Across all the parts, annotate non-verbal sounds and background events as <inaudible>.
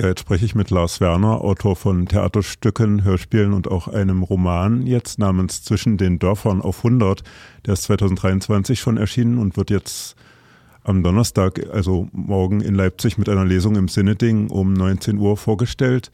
Ja, jetzt spreche ich mit Lars Werner, Autor von Theaterstücken, Hörspielen und auch einem Roman jetzt namens Zwischen den Dörfern auf 100. Der ist 2023 schon erschienen und wird jetzt am Donnerstag, also morgen in Leipzig mit einer Lesung im Sinneding um 19 Uhr vorgestellt.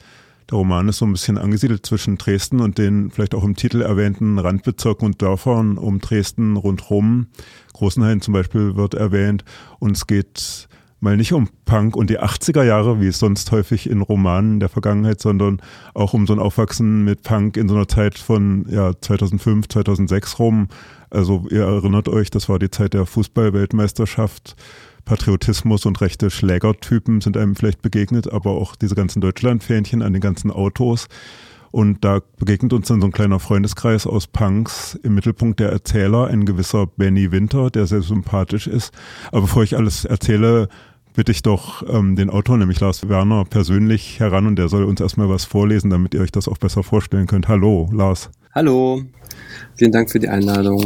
Der Roman ist so ein bisschen angesiedelt zwischen Dresden und den vielleicht auch im Titel erwähnten Randbezirken und Dörfern um Dresden rundherum. Großenhain zum Beispiel wird erwähnt und es geht mal nicht um Punk und die 80er Jahre, wie es sonst häufig in Romanen der Vergangenheit, sondern auch um so ein Aufwachsen mit Punk in so einer Zeit von ja, 2005, 2006 rum. Also ihr erinnert euch, das war die Zeit der Fußball-Weltmeisterschaft. Patriotismus und rechte Schlägertypen sind einem vielleicht begegnet, aber auch diese ganzen Deutschland-Fähnchen an den ganzen Autos. Und da begegnet uns dann so ein kleiner Freundeskreis aus Punks. Im Mittelpunkt der Erzähler, ein gewisser Benny Winter, der sehr sympathisch ist. Aber bevor ich alles erzähle, bitte ich doch ähm, den Autor, nämlich Lars Werner, persönlich heran und der soll uns erstmal was vorlesen, damit ihr euch das auch besser vorstellen könnt. Hallo, Lars. Hallo, vielen Dank für die Einladung.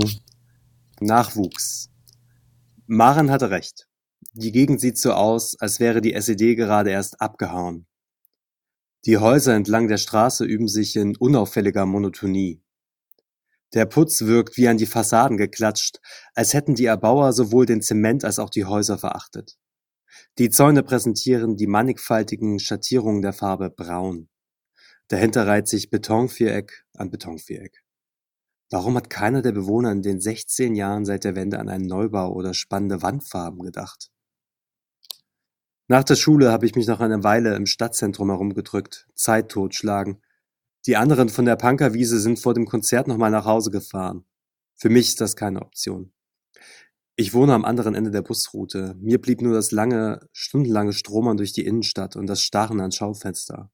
Nachwuchs. Maren hatte recht. Die Gegend sieht so aus, als wäre die SED gerade erst abgehauen. Die Häuser entlang der Straße üben sich in unauffälliger Monotonie. Der Putz wirkt wie an die Fassaden geklatscht, als hätten die Erbauer sowohl den Zement als auch die Häuser verachtet. Die Zäune präsentieren die mannigfaltigen Schattierungen der Farbe Braun. Dahinter reiht sich Betonviereck an Betonviereck. Warum hat keiner der Bewohner in den 16 Jahren seit der Wende an einen Neubau oder spannende Wandfarben gedacht? Nach der Schule habe ich mich noch eine Weile im Stadtzentrum herumgedrückt, Zeit totschlagen. Die anderen von der Punkerwiese sind vor dem Konzert nochmal nach Hause gefahren. Für mich ist das keine Option. Ich wohne am anderen Ende der Busroute. Mir blieb nur das lange, stundenlange Stromern durch die Innenstadt und das Starren an Schaufenster.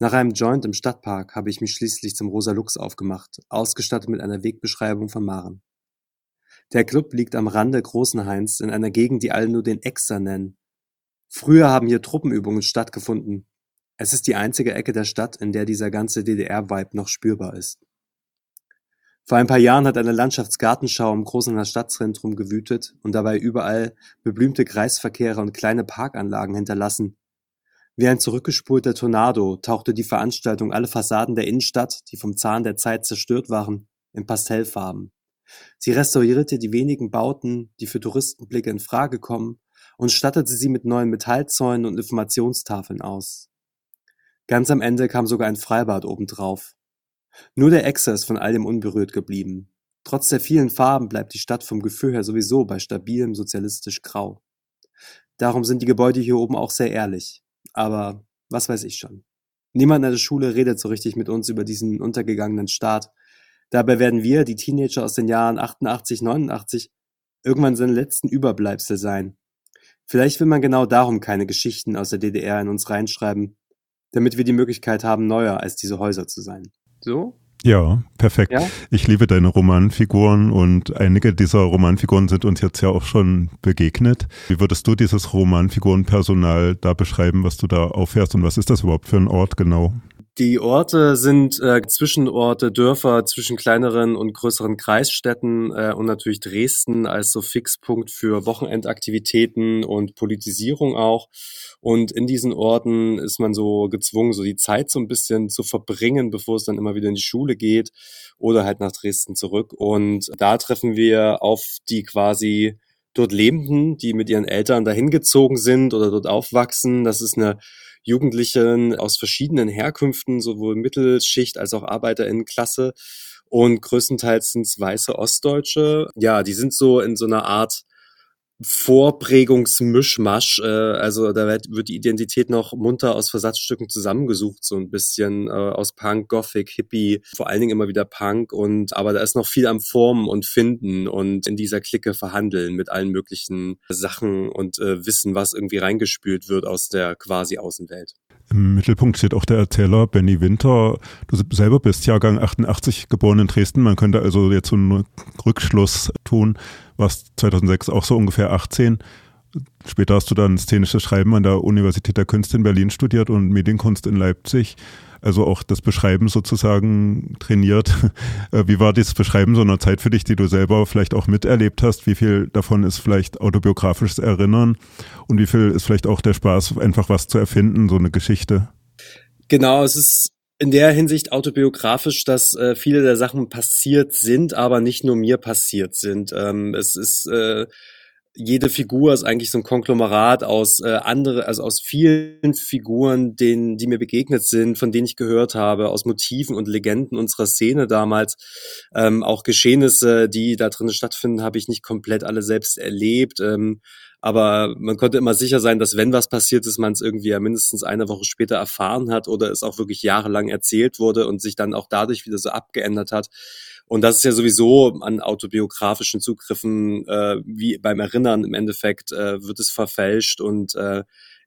Nach einem Joint im Stadtpark habe ich mich schließlich zum Rosa Lux aufgemacht, ausgestattet mit einer Wegbeschreibung von Maren. Der Club liegt am Rande Großenhains in einer Gegend, die alle nur den Exer nennen. Früher haben hier Truppenübungen stattgefunden. Es ist die einzige Ecke der Stadt, in der dieser ganze DDR-Vibe noch spürbar ist. Vor ein paar Jahren hat eine Landschaftsgartenschau im großen Stadtzentrum gewütet und dabei überall beblümte Kreisverkehre und kleine Parkanlagen hinterlassen. Wie ein zurückgespulter Tornado tauchte die Veranstaltung alle Fassaden der Innenstadt, die vom Zahn der Zeit zerstört waren, in Pastellfarben. Sie restaurierte die wenigen Bauten, die für Touristenblicke in Frage kommen, und stattete sie mit neuen Metallzäunen und Informationstafeln aus. Ganz am Ende kam sogar ein Freibad obendrauf. Nur der Exer ist von all dem unberührt geblieben. Trotz der vielen Farben bleibt die Stadt vom Gefühl her sowieso bei stabilem sozialistisch Grau. Darum sind die Gebäude hier oben auch sehr ehrlich. Aber was weiß ich schon. Niemand an der Schule redet so richtig mit uns über diesen untergegangenen Staat. Dabei werden wir, die Teenager aus den Jahren 88, 89, irgendwann seine letzten Überbleibsel sein. Vielleicht will man genau darum keine Geschichten aus der DDR in uns reinschreiben, damit wir die Möglichkeit haben, neuer als diese Häuser zu sein. So? Ja, perfekt. Ja? Ich liebe deine Romanfiguren und einige dieser Romanfiguren sind uns jetzt ja auch schon begegnet. Wie würdest du dieses Romanfigurenpersonal da beschreiben, was du da auffährst und was ist das überhaupt für ein Ort genau? Die Orte sind äh, Zwischenorte, Dörfer zwischen kleineren und größeren Kreisstädten äh, und natürlich Dresden als so Fixpunkt für Wochenendaktivitäten und Politisierung auch. Und in diesen Orten ist man so gezwungen, so die Zeit so ein bisschen zu verbringen, bevor es dann immer wieder in die Schule geht oder halt nach Dresden zurück. Und da treffen wir auf die quasi dort Lebenden, die mit ihren Eltern dahin gezogen sind oder dort aufwachsen. Das ist eine Jugendlichen aus verschiedenen Herkünften, sowohl Mittelschicht als auch Arbeiterinnenklasse. Und größtenteils sind es weiße Ostdeutsche. Ja, die sind so in so einer Art Vorprägungsmischmasch. Äh, also da wird, wird die Identität noch munter aus Versatzstücken zusammengesucht, so ein bisschen äh, aus Punk, Gothic, Hippie, vor allen Dingen immer wieder Punk. Und aber da ist noch viel am Formen und Finden und in dieser Clique verhandeln mit allen möglichen Sachen und äh, Wissen, was irgendwie reingespült wird aus der quasi Außenwelt. Im Mittelpunkt steht auch der Erzähler Benny Winter. Du selber bist Jahrgang 88 geboren in Dresden. Man könnte also jetzt so einen Rückschluss tun, warst 2006 auch so ungefähr 18. Später hast du dann szenisches Schreiben an der Universität der Künste in Berlin studiert und Medienkunst in Leipzig. Also auch das Beschreiben sozusagen trainiert. <laughs> Äh, wie war dieses Beschreiben so einer Zeit für dich, die du selber vielleicht auch miterlebt hast? Wie viel davon ist vielleicht autobiografisches Erinnern und wie viel ist vielleicht auch der Spaß, einfach was zu erfinden, so eine Geschichte? Genau, es ist in der Hinsicht autobiografisch, dass äh, viele der Sachen passiert sind, aber nicht nur mir passiert sind. Ähm, es ist äh, jede Figur ist eigentlich so ein Konglomerat aus äh, andere, also aus vielen Figuren, denen, die mir begegnet sind, von denen ich gehört habe, aus Motiven und Legenden unserer Szene damals. Ähm, auch Geschehnisse, die da drin stattfinden, habe ich nicht komplett alle selbst erlebt. Ähm, aber man konnte immer sicher sein, dass wenn was passiert ist, man es irgendwie ja mindestens eine Woche später erfahren hat oder es auch wirklich jahrelang erzählt wurde und sich dann auch dadurch wieder so abgeändert hat. Und das ist ja sowieso an autobiografischen Zugriffen, äh, wie beim Erinnern im Endeffekt, äh, wird es verfälscht und äh,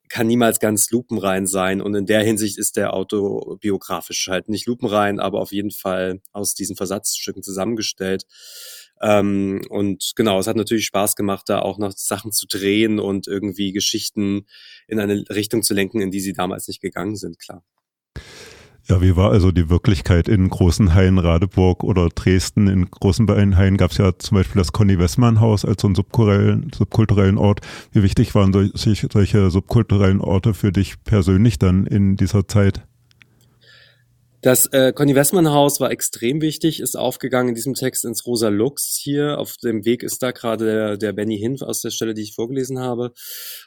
kann niemals ganz lupenrein sein. Und in der Hinsicht ist der autobiografisch halt nicht lupenrein, aber auf jeden Fall aus diesen Versatzstücken zusammengestellt. Ähm, und genau, es hat natürlich Spaß gemacht, da auch noch Sachen zu drehen und irgendwie Geschichten in eine Richtung zu lenken, in die sie damals nicht gegangen sind, klar. Ja, wie war also die Wirklichkeit in großen Hain, Radeburg oder Dresden? In großen Hain gab es ja zum Beispiel das Conny Wessmann Haus als so einen subkulturellen, subkulturellen Ort. Wie wichtig waren solche, solche subkulturellen Orte für dich persönlich dann in dieser Zeit? Das äh, Conny Wessmann Haus war extrem wichtig, ist aufgegangen in diesem Text ins Rosa Lux hier. Auf dem Weg ist da gerade der, der Benny Hinf aus der Stelle, die ich vorgelesen habe.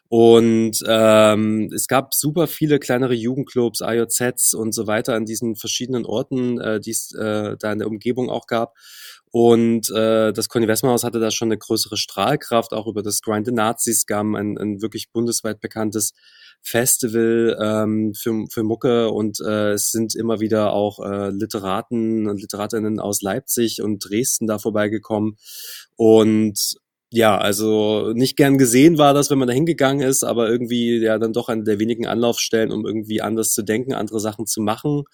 Und ähm, es gab super viele kleinere Jugendclubs, IOZs und so weiter an diesen verschiedenen Orten, äh, die es äh, da in der Umgebung auch gab. Und äh, das Conny Wessmann Haus hatte da schon eine größere Strahlkraft, auch über das Grind the Nazis Scum, ein, ein wirklich bundesweit bekanntes Festival ähm, für, für Mucke. Und äh, es sind immer wieder auch äh, Literaten und Literatinnen aus Leipzig und Dresden da vorbeigekommen. Und ja, also nicht gern gesehen war das, wenn man da hingegangen ist, aber irgendwie ja dann doch eine der wenigen Anlaufstellen, um irgendwie anders zu denken, andere Sachen zu machen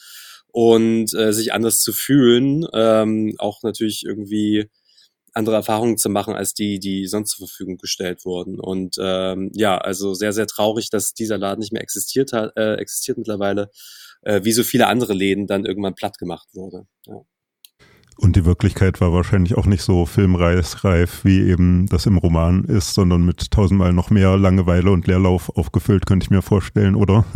und äh, sich anders zu fühlen. Ähm, auch natürlich irgendwie andere Erfahrungen zu machen als die, die sonst zur Verfügung gestellt wurden. Und ähm, ja, also sehr, sehr traurig, dass dieser Laden nicht mehr existiert hat, äh, existiert mittlerweile, äh, wie so viele andere Läden dann irgendwann platt gemacht wurde. Ja. Und die Wirklichkeit war wahrscheinlich auch nicht so filmreif, wie eben das im Roman ist, sondern mit tausendmal noch mehr Langeweile und Leerlauf aufgefüllt, könnte ich mir vorstellen, oder?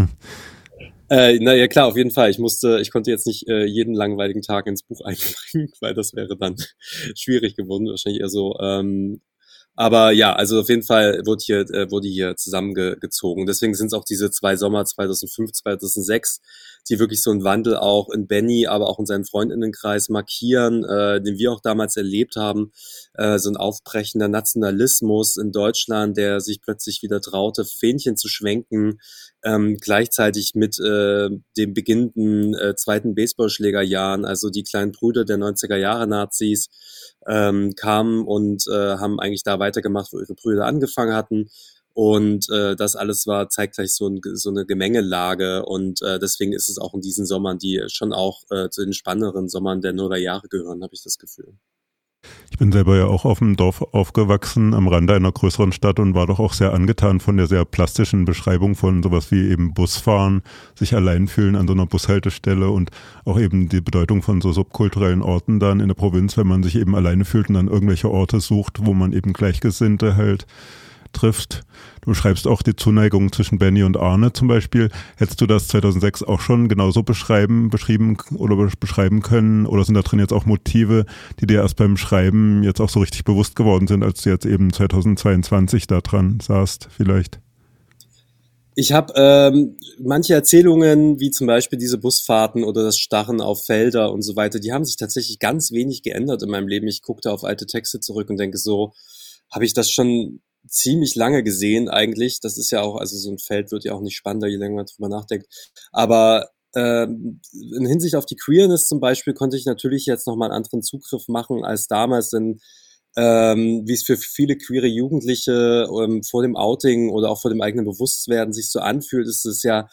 Äh, naja, klar, auf jeden Fall. Ich musste, ich konnte jetzt nicht äh, jeden langweiligen Tag ins Buch <laughs> einbringen, weil das wäre dann <laughs> schwierig geworden. Wahrscheinlich eher so ähm, aber ja, also auf jeden Fall wurde hier, äh, wurde hier zusammengezogen. Deswegen sind es auch diese zwei Sommer 2005, 2006, die wirklich so einen Wandel auch in Benny, aber auch in seinen Freundinnenkreis markieren, äh, den wir auch damals erlebt haben. Äh, so ein aufbrechender Nationalismus in Deutschland, der sich plötzlich wieder traute, Fähnchen zu schwenken, ähm, gleichzeitig mit äh, dem beginnenden äh, zweiten Baseballschlägerjahren, also die kleinen Brüder der 90er Jahre Nazis, ähm, kamen und äh, haben eigentlich da weitergemacht, wo ihre Brüder angefangen hatten. Und äh, das alles war zeitgleich so, ein, so eine Gemengelage. Und äh, deswegen ist es auch in diesen Sommern, die schon auch äh, zu den spannenderen Sommern der Nuller Jahre gehören, habe ich das Gefühl. Ich bin selber ja auch auf dem Dorf aufgewachsen, am Rande einer größeren Stadt und war doch auch sehr angetan von der sehr plastischen Beschreibung von sowas wie eben Busfahren, sich allein fühlen an so einer Bushaltestelle und auch eben die Bedeutung von so subkulturellen Orten dann in der Provinz, wenn man sich eben alleine fühlt und dann irgendwelche Orte sucht, wo man eben Gleichgesinnte halt trifft. Du schreibst auch die Zuneigung zwischen Benny und Arne zum Beispiel. Hättest du das 2006 auch schon genauso beschreiben, beschrieben oder beschreiben können? Oder sind da drin jetzt auch Motive, die dir erst beim Schreiben jetzt auch so richtig bewusst geworden sind, als du jetzt eben 2022 da dran saßt vielleicht? Ich habe ähm, manche Erzählungen, wie zum Beispiel diese Busfahrten oder das Starren auf Felder und so weiter, die haben sich tatsächlich ganz wenig geändert in meinem Leben. Ich guckte auf alte Texte zurück und denke so, habe ich das schon ziemlich lange gesehen eigentlich. Das ist ja auch, also so ein Feld wird ja auch nicht spannender, je länger man drüber nachdenkt. Aber ähm, in Hinsicht auf die Queerness zum Beispiel konnte ich natürlich jetzt nochmal einen anderen Zugriff machen als damals, denn ähm, wie es für viele queere Jugendliche ähm, vor dem Outing oder auch vor dem eigenen Bewusstwerden sich so anfühlt, ist es ja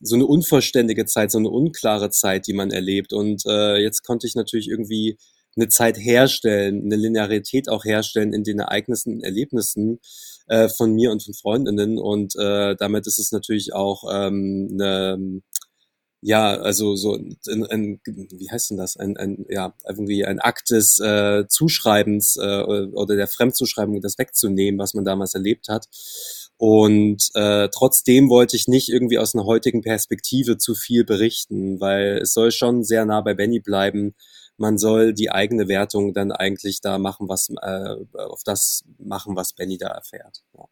so eine unvollständige Zeit, so eine unklare Zeit, die man erlebt. Und äh, jetzt konnte ich natürlich irgendwie eine Zeit herstellen, eine Linearität auch herstellen in den Ereignissen, Erlebnissen äh, von mir und von Freundinnen. Und äh, damit ist es natürlich auch ähm, eine ja, also so ein, ein, wie heißt denn das? Ein, ein ja, irgendwie ein Akt des äh, Zuschreibens äh, oder der Fremdzuschreibung, das wegzunehmen, was man damals erlebt hat. Und äh, trotzdem wollte ich nicht irgendwie aus einer heutigen Perspektive zu viel berichten, weil es soll schon sehr nah bei Benny bleiben. Man soll die eigene Wertung dann eigentlich da machen, was äh, auf das machen, was Benny da erfährt. Ja.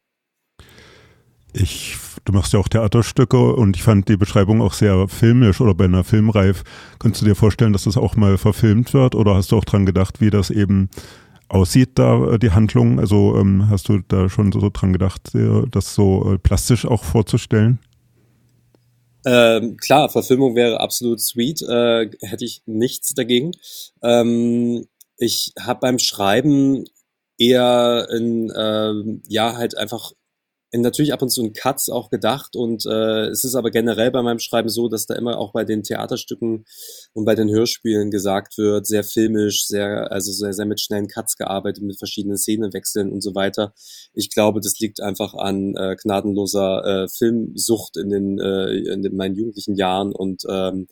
Ich, du machst ja auch Theaterstücke und ich fand die Beschreibung auch sehr filmisch oder bei einer Filmreif. Könntest du dir vorstellen, dass das auch mal verfilmt wird oder hast du auch dran gedacht, wie das eben aussieht, da äh, die Handlung? Also ähm, hast du da schon so, dran gedacht, das so äh, plastisch auch vorzustellen? Ähm, klar, Verfilmung wäre absolut sweet, äh, hätte ich nichts dagegen. Ähm, ich habe beim Schreiben eher in, äh, ja, halt einfach natürlich ab und zu in Cuts auch gedacht und äh, es ist aber generell bei meinem Schreiben so, dass da immer auch bei den Theaterstücken und bei den Hörspielen gesagt wird, sehr filmisch, sehr, also sehr, sehr mit schnellen Cuts gearbeitet, mit verschiedenen Szenenwechseln und so weiter. Ich glaube, das liegt einfach an äh, gnadenloser äh, Filmsucht in den, äh, in den, meinen jugendlichen Jahren und ähm,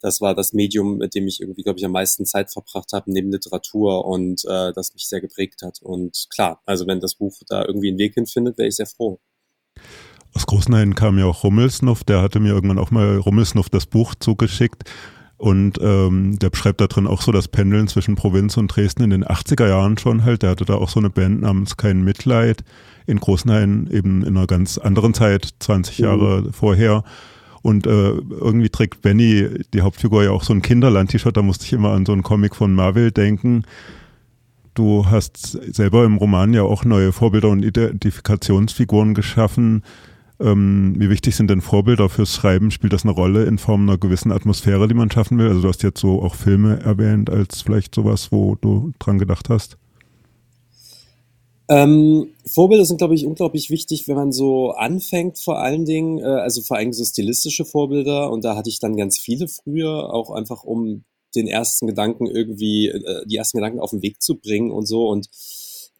das war das Medium, mit dem ich irgendwie, glaube ich, am meisten Zeit verbracht habe, neben Literatur und äh, das mich sehr geprägt hat. Und klar, also wenn das Buch da irgendwie einen Weg hinfindet, wäre ich sehr froh. Aus Großenhain kam ja auch Rummelsnuff, der hatte mir irgendwann auch mal Rummelsnuff das Buch zugeschickt. Und ähm, der beschreibt da drin auch so das Pendeln zwischen Provinz und Dresden in den 80er Jahren schon halt. Der hatte da auch so eine Band namens Kein Mitleid in Großenhain, eben in einer ganz anderen Zeit, 20 Jahre mhm. vorher. Und äh, irgendwie trägt Benny, die Hauptfigur, ja auch so ein Kinderland-T-Shirt. Da musste ich immer an so einen Comic von Marvel denken. Du hast selber im Roman ja auch neue Vorbilder und Identifikationsfiguren geschaffen. Ähm, wie wichtig sind denn Vorbilder fürs Schreiben? Spielt das eine Rolle in Form einer gewissen Atmosphäre, die man schaffen will? Also du hast jetzt so auch Filme erwähnt als vielleicht sowas, wo du dran gedacht hast. Ähm, Vorbilder sind, glaube ich, unglaublich wichtig, wenn man so anfängt, vor allen Dingen, äh, also vor allem so stilistische Vorbilder. Und da hatte ich dann ganz viele früher, auch einfach um den ersten Gedanken irgendwie, äh, die ersten Gedanken auf den Weg zu bringen und so und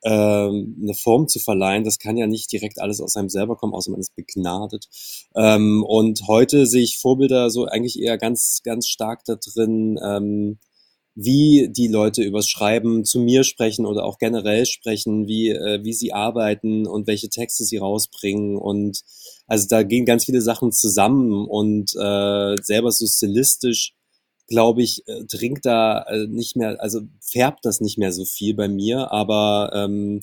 ähm, eine Form zu verleihen. Das kann ja nicht direkt alles aus einem selber kommen, außer man ist begnadet. Ähm, und heute sehe ich Vorbilder so eigentlich eher ganz, ganz stark da drin, ähm, wie die Leute übers Schreiben zu mir sprechen oder auch generell sprechen, wie, äh, wie sie arbeiten und welche Texte sie rausbringen. Und also da gehen ganz viele Sachen zusammen und äh, selber so stilistisch, glaube ich, äh, dringt da äh, nicht mehr, also färbt das nicht mehr so viel bei mir, aber ähm,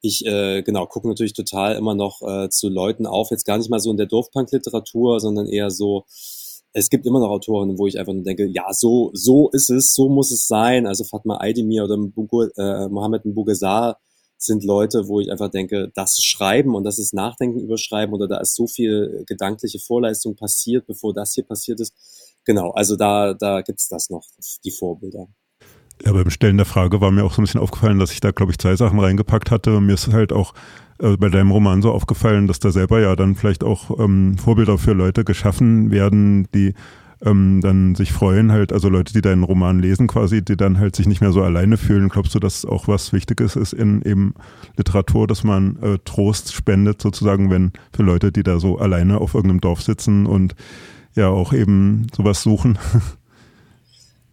ich äh, genau gucke natürlich total immer noch äh, zu Leuten auf, jetzt gar nicht mal so in der Dorfpunk-Literatur, sondern eher so es gibt immer noch Autoren, wo ich einfach nur denke, ja, so, so ist es, so muss es sein. Also Fatma Aydemir oder Mbugu, äh, Mohammed Mbugazar sind Leute, wo ich einfach denke, das ist Schreiben und das ist Nachdenken über Schreiben oder da ist so viel gedankliche Vorleistung passiert, bevor das hier passiert ist. Genau, also da, da gibt's das noch, die Vorbilder. Ja, beim Stellen der Frage war mir auch so ein bisschen aufgefallen, dass ich da, glaube ich, zwei Sachen reingepackt hatte. Mir ist halt auch äh, bei deinem Roman so aufgefallen, dass da selber ja dann vielleicht auch ähm, Vorbilder für Leute geschaffen werden, die ähm, dann sich freuen, halt, also Leute, die deinen Roman lesen quasi, die dann halt sich nicht mehr so alleine fühlen. Glaubst du, dass auch was Wichtiges ist in eben Literatur, dass man äh, Trost spendet, sozusagen, wenn für Leute, die da so alleine auf irgendeinem Dorf sitzen und ja auch eben sowas suchen? <laughs>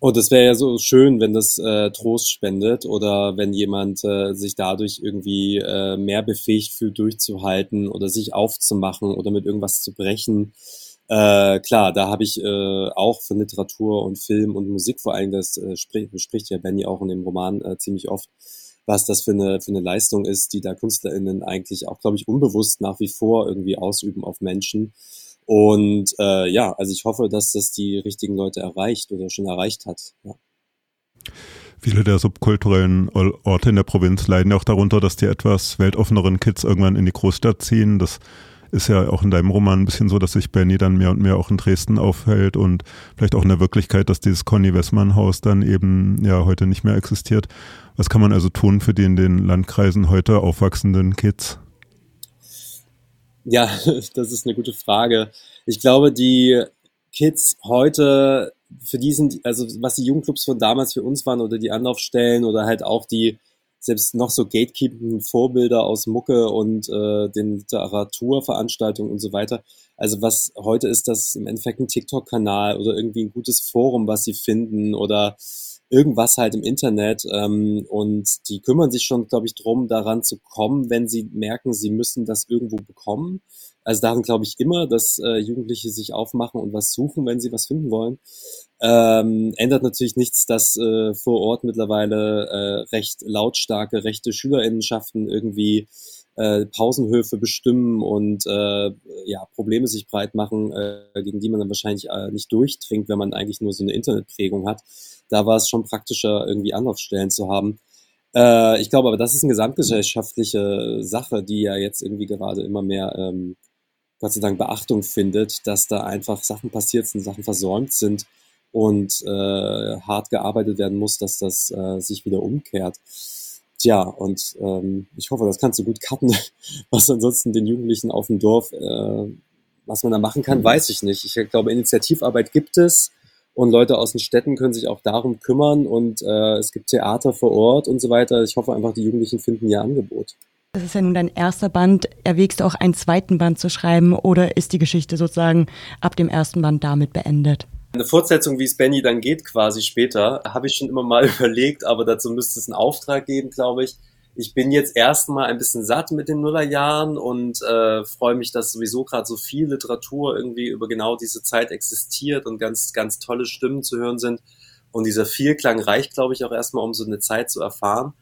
Und es wäre ja so schön, wenn das äh, Trost spendet oder wenn jemand äh, sich dadurch irgendwie äh, mehr befähigt fühlt, durchzuhalten oder sich aufzumachen oder mit irgendwas zu brechen. Äh, klar, da habe ich äh, auch von Literatur und Film und Musik vor allem, das äh, spricht, bespricht ja Benny auch in dem Roman äh, ziemlich oft, was das für eine, für eine Leistung ist, die da KünstlerInnen eigentlich auch, glaube ich, unbewusst nach wie vor irgendwie ausüben auf Menschen. Und äh, ja, also ich hoffe, dass das die richtigen Leute erreicht oder schon erreicht hat. Ja. Viele der subkulturellen Orte in der Provinz leiden auch darunter, dass die etwas weltoffeneren Kids irgendwann in die Großstadt ziehen. Das ist ja auch in deinem Roman ein bisschen so, dass sich Benny dann mehr und mehr auch in Dresden aufhält und vielleicht auch in der Wirklichkeit, dass dieses Conny Wessmann Haus dann eben ja heute nicht mehr existiert. Was kann man also tun für die in den Landkreisen heute aufwachsenden Kids? Ja, <laughs> das ist eine gute Frage. Ich glaube, die Kids heute, für die sind, also was die Jugendclubs von damals für uns waren oder die Anlaufstellen oder halt auch die selbst noch so gatekeependen Vorbilder aus Mucke und äh, den Literaturveranstaltungen und so weiter. Also was heute ist das im Endeffekt ein TikTok-Kanal oder irgendwie ein gutes Forum, was sie finden oder irgendwas halt im Internet. Ähm, und die kümmern sich schon, glaube ich, drum, daran zu kommen, wenn sie merken, sie müssen das irgendwo bekommen. Also daran glaube ich immer, dass äh, Jugendliche sich aufmachen und was suchen, wenn sie was finden wollen. Ähm, ändert natürlich nichts, dass äh, vor Ort mittlerweile äh, recht lautstarke rechte Schülerinnenschaften irgendwie äh, Pausenhöfe bestimmen und äh, ja, Probleme sich breit machen, äh, gegen die man dann wahrscheinlich äh, nicht durchdringt, wenn man eigentlich nur so eine Internetprägung hat. Da war es schon praktischer, irgendwie Anlaufstellen zu haben. Äh, ich glaube aber, das ist eine gesamtgesellschaftliche Sache, die ja jetzt irgendwie gerade immer mehr ähm, Gott sei Dank Beachtung findet, dass da einfach Sachen passiert sind, Sachen versäumt sind und äh, hart gearbeitet werden muss, dass das äh, sich wieder umkehrt. Tja, und ähm, ich hoffe, das kannst du gut cutten, <laughs> was ansonsten den Jugendlichen auf dem Dorf, äh, was man da machen kann, mhm. weiß ich nicht. Ich glaube, Initiativarbeit gibt es und Leute aus den Städten können sich auch darum kümmern und äh, es gibt Theater vor Ort und so weiter. Ich hoffe einfach, die Jugendlichen finden ihr Angebot. Das ist ja nun dein erster Band. Erwägst du auch einen zweiten Band zu schreiben oder ist die Geschichte sozusagen ab dem ersten Band damit beendet? Eine Fortsetzung, wie es Benny dann geht, quasi später, habe ich schon immer mal <laughs> überlegt, aber dazu müsste es einen Auftrag geben, glaube ich. Ich bin jetzt erstmal ein bisschen satt mit den Nullerjahren und äh, freue mich, dass sowieso gerade so viel Literatur irgendwie über genau diese Zeit existiert und ganz, ganz tolle Stimmen zu hören sind. Und dieser Vielklang reicht, glaube ich, auch erstmal, um so eine Zeit zu erfahren.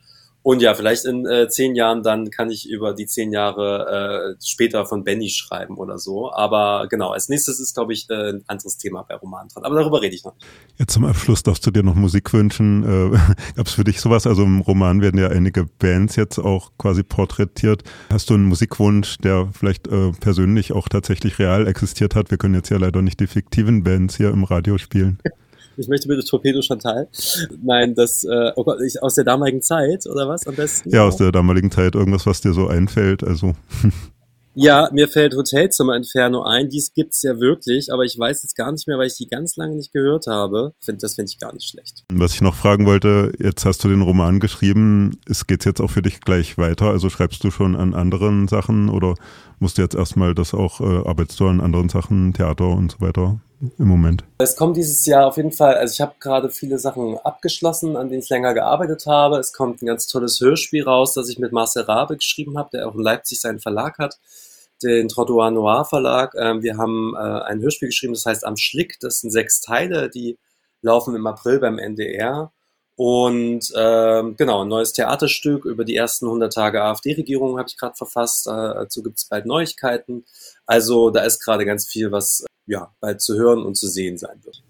Und ja, vielleicht in äh, zehn Jahren dann kann ich über die zehn Jahre äh, später von Benny schreiben oder so. Aber genau, als nächstes ist, glaube ich, äh, ein anderes Thema bei Romantrat. Aber darüber rede ich noch nicht. Jetzt zum Abschluss darfst du dir noch Musik wünschen. Äh, <laughs> Gab es für dich sowas? Also im Roman werden ja einige Bands jetzt auch quasi porträtiert. Hast du einen Musikwunsch, der vielleicht äh, persönlich auch tatsächlich real existiert hat? Wir können jetzt ja leider nicht die fiktiven Bands hier im Radio spielen. <laughs> Ich möchte bitte Torpedo Chantal. Nein, das, äh, oh Gott, ich, aus der damaligen Zeit, oder was am besten? Ja, aus der damaligen Zeit, irgendwas, was dir so einfällt, also. <laughs> Ja, mir fällt Hotelzimmer Inferno ein. Dies gibt's ja wirklich, aber ich weiß jetzt gar nicht mehr, weil ich die ganz lange nicht gehört habe. Das finde ich gar nicht schlecht. Was ich noch fragen wollte, jetzt hast du den Roman geschrieben. Es geht jetzt auch für dich gleich weiter? Also schreibst du schon an anderen Sachen oder musst du jetzt erstmal das auch, äh, arbeitest du an anderen Sachen, Theater und so weiter? Im Moment? Es kommt dieses Jahr auf jeden Fall, also ich habe gerade viele Sachen abgeschlossen, an denen ich länger gearbeitet habe. Es kommt ein ganz tolles Hörspiel raus, das ich mit Marcel Rabe geschrieben habe, der auch in Leipzig seinen Verlag hat, den Trottoir Noir Verlag. Ähm, wir haben äh, ein Hörspiel geschrieben, das heißt Am Schlick. Das sind sechs Teile, die laufen im April beim NDR. Und ähm, genau, ein neues Theaterstück über die ersten 100 Tage AfD-Regierung habe ich gerade verfasst. Äh, dazu gibt es bald Neuigkeiten. Also da ist gerade ganz viel, was ja, bald zu hören und zu sehen sein wird.